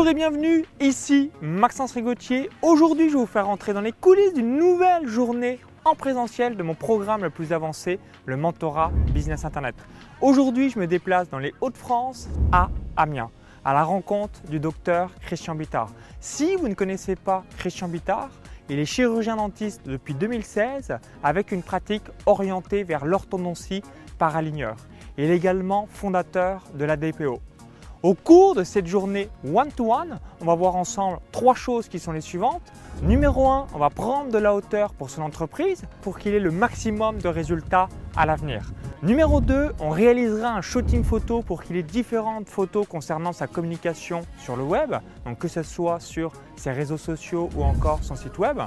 Bonjour et bienvenue, ici Maxence Rigotier. Aujourd'hui, je vais vous faire entrer dans les coulisses d'une nouvelle journée en présentiel de mon programme le plus avancé, le mentorat Business Internet. Aujourd'hui, je me déplace dans les Hauts-de-France à Amiens, à la rencontre du docteur Christian Bittard. Si vous ne connaissez pas Christian Bittard, il est chirurgien dentiste depuis 2016 avec une pratique orientée vers l'orthodontie par aligneur. Il est également fondateur de la DPO. Au cours de cette journée one-to-one, on va voir ensemble trois choses qui sont les suivantes. Numéro 1, on va prendre de la hauteur pour son entreprise pour qu'il ait le maximum de résultats à l'avenir. Numéro 2, on réalisera un shooting photo pour qu'il ait différentes photos concernant sa communication sur le web, donc que ce soit sur ses réseaux sociaux ou encore son site web.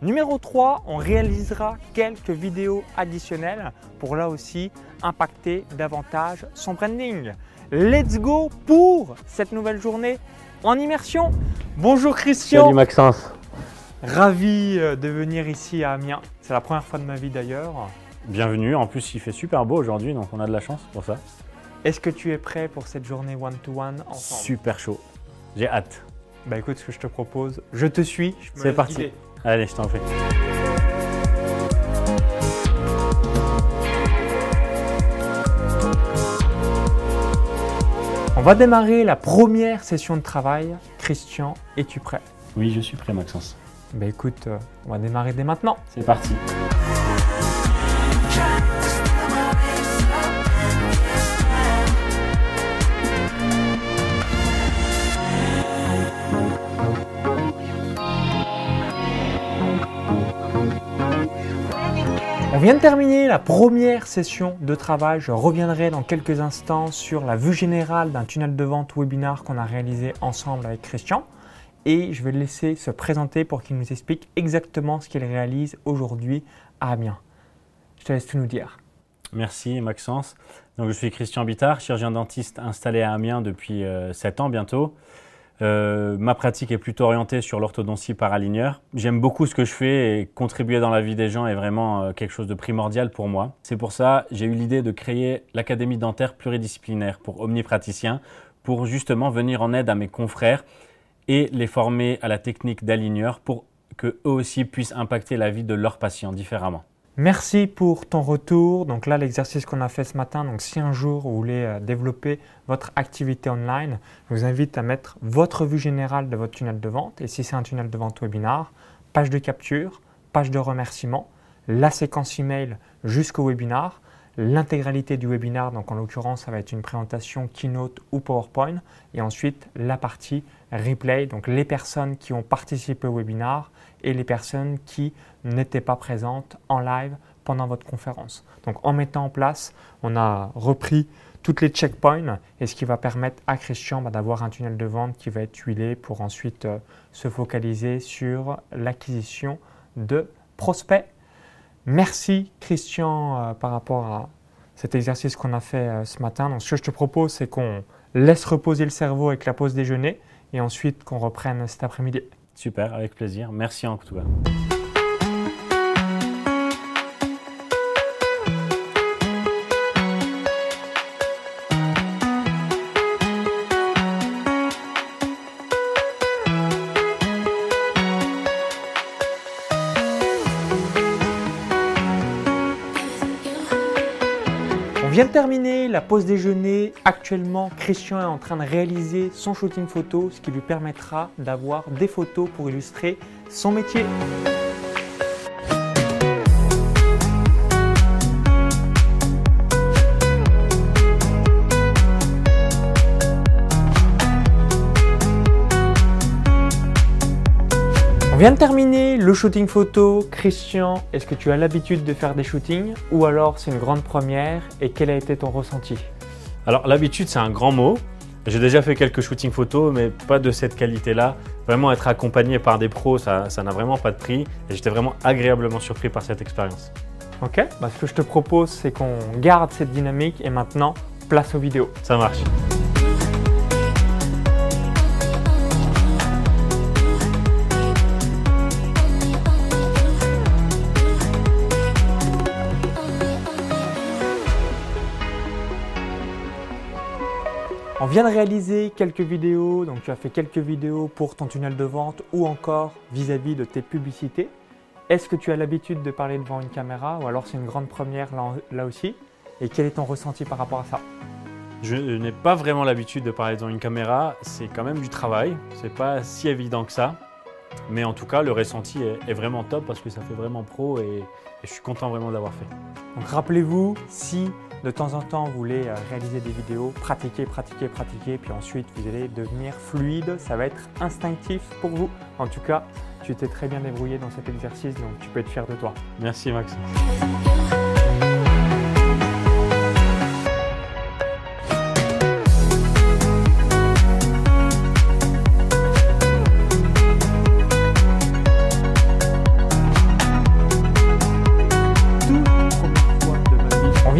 Numéro 3, on réalisera quelques vidéos additionnelles pour là aussi impacter davantage son branding. Let's go pour cette nouvelle journée en immersion. Bonjour Christian. Salut Maxence. Ravi euh, de venir ici à Amiens. C'est la première fois de ma vie d'ailleurs. Bienvenue. En plus, il fait super beau aujourd'hui, donc on a de la chance pour ça. Est-ce que tu es prêt pour cette journée one-to-one ensemble Super chaud. J'ai hâte. Bah écoute, ce que je te propose, je te suis. C'est parti. guider. Allez, je t'en prie. On va démarrer la première session de travail. Christian, es-tu prêt? Oui, je suis prêt, Maxence. Bah écoute, euh, on va démarrer dès maintenant. C'est parti. Vient de terminer la première session de travail. Je reviendrai dans quelques instants sur la vue générale d'un tunnel de vente webinar qu'on a réalisé ensemble avec Christian. Et je vais le laisser se présenter pour qu'il nous explique exactement ce qu'il réalise aujourd'hui à Amiens. Je te laisse tout nous dire. Merci, Maxence. Donc, je suis Christian Bittard, chirurgien dentiste installé à Amiens depuis 7 ans bientôt. Euh, ma pratique est plutôt orientée sur l'orthodontie par aligneur. J'aime beaucoup ce que je fais et contribuer dans la vie des gens est vraiment euh, quelque chose de primordial pour moi. C'est pour ça j'ai eu l'idée de créer l'Académie dentaire pluridisciplinaire pour omnipraticiens pour justement venir en aide à mes confrères et les former à la technique d'aligneur pour que eux aussi puissent impacter la vie de leurs patients différemment. Merci pour ton retour. Donc là, l'exercice qu'on a fait ce matin, donc si un jour vous voulez euh, développer votre activité online, je vous invite à mettre votre vue générale de votre tunnel de vente. Et si c'est un tunnel de vente webinar, page de capture, page de remerciement, la séquence email jusqu'au webinar, l'intégralité du webinar, donc en l'occurrence ça va être une présentation Keynote ou PowerPoint, et ensuite la partie replay, donc les personnes qui ont participé au webinar et les personnes qui n'étaient pas présentes en live pendant votre conférence. Donc en mettant en place, on a repris toutes les checkpoints et ce qui va permettre à Christian bah, d'avoir un tunnel de vente qui va être huilé pour ensuite euh, se focaliser sur l'acquisition de prospects. Merci Christian euh, par rapport à cet exercice qu'on a fait euh, ce matin. Donc ce que je te propose, c'est qu'on laisse reposer le cerveau avec la pause déjeuner et ensuite qu'on reprenne cet après-midi. Super, avec plaisir. Merci en. Vient de terminer la pause déjeuner. Actuellement, Christian est en train de réaliser son shooting photo, ce qui lui permettra d'avoir des photos pour illustrer son métier. Vient de terminer le shooting photo. Christian, est-ce que tu as l'habitude de faire des shootings ou alors c'est une grande première et quel a été ton ressenti? Alors l'habitude, c'est un grand mot. J'ai déjà fait quelques shootings photos, mais pas de cette qualité-là. Vraiment être accompagné par des pros, ça ça n'a vraiment pas de prix. Et j'étais vraiment agréablement surpris par cette expérience. Ok Bah, Ce que je te propose, c'est qu'on garde cette dynamique et maintenant, place aux vidéos. Ça marche. Vient de réaliser quelques vidéos, donc tu as fait quelques vidéos pour ton tunnel de vente ou encore vis-à-vis de tes publicités. Est-ce que tu as l'habitude de parler devant une caméra ou alors c'est une grande première là, aussi? Et quel est ton ressenti par rapport à ça? Je n'ai pas vraiment l'habitude de parler devant une caméra, c'est quand même du travail, c'est pas si évident que ça. Mais en tout cas, le ressenti est vraiment top parce que ça fait vraiment pro et, et je suis content vraiment d'avoir fait. Donc rappelez-vous, si de temps en temps vous voulez euh, réaliser des vidéos, pratiquez, pratiquez, pratiquez, puis ensuite vous allez devenir fluide, ça va être instinctif pour vous. En tout cas, tu t'es très bien débrouillé dans cet exercice, donc tu peux être fier de toi. Merci Maxence.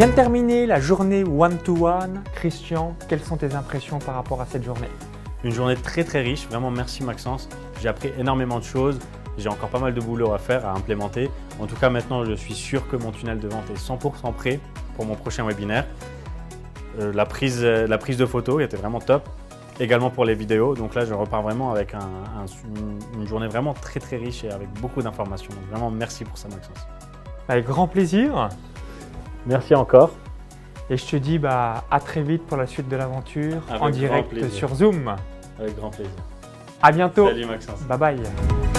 Vient de terminer la journée one-to-one. Christian, quelles sont tes impressions par rapport à cette journée? Une journée très très riche, vraiment merci Maxence. J'ai appris énormément de choses, j'ai encore pas mal de boulot à faire, à implémenter. En tout cas maintenant je suis sûr que mon tunnel de vente est 100% prêt pour mon prochain webinaire. Euh, la, prise, la prise de photos était vraiment top, également pour les vidéos. Donc là je repars vraiment avec un- un- une, une journée vraiment très très riche et avec beaucoup d'informations. Donc vraiment merci pour ça Maxence. Avec grand plaisir. Merci encore. Et je te dis bah, à très vite pour la suite de l'aventure en direct plaisir. sur Zoom. Avec grand plaisir. À bientôt. Salut Maxence. Bye bye.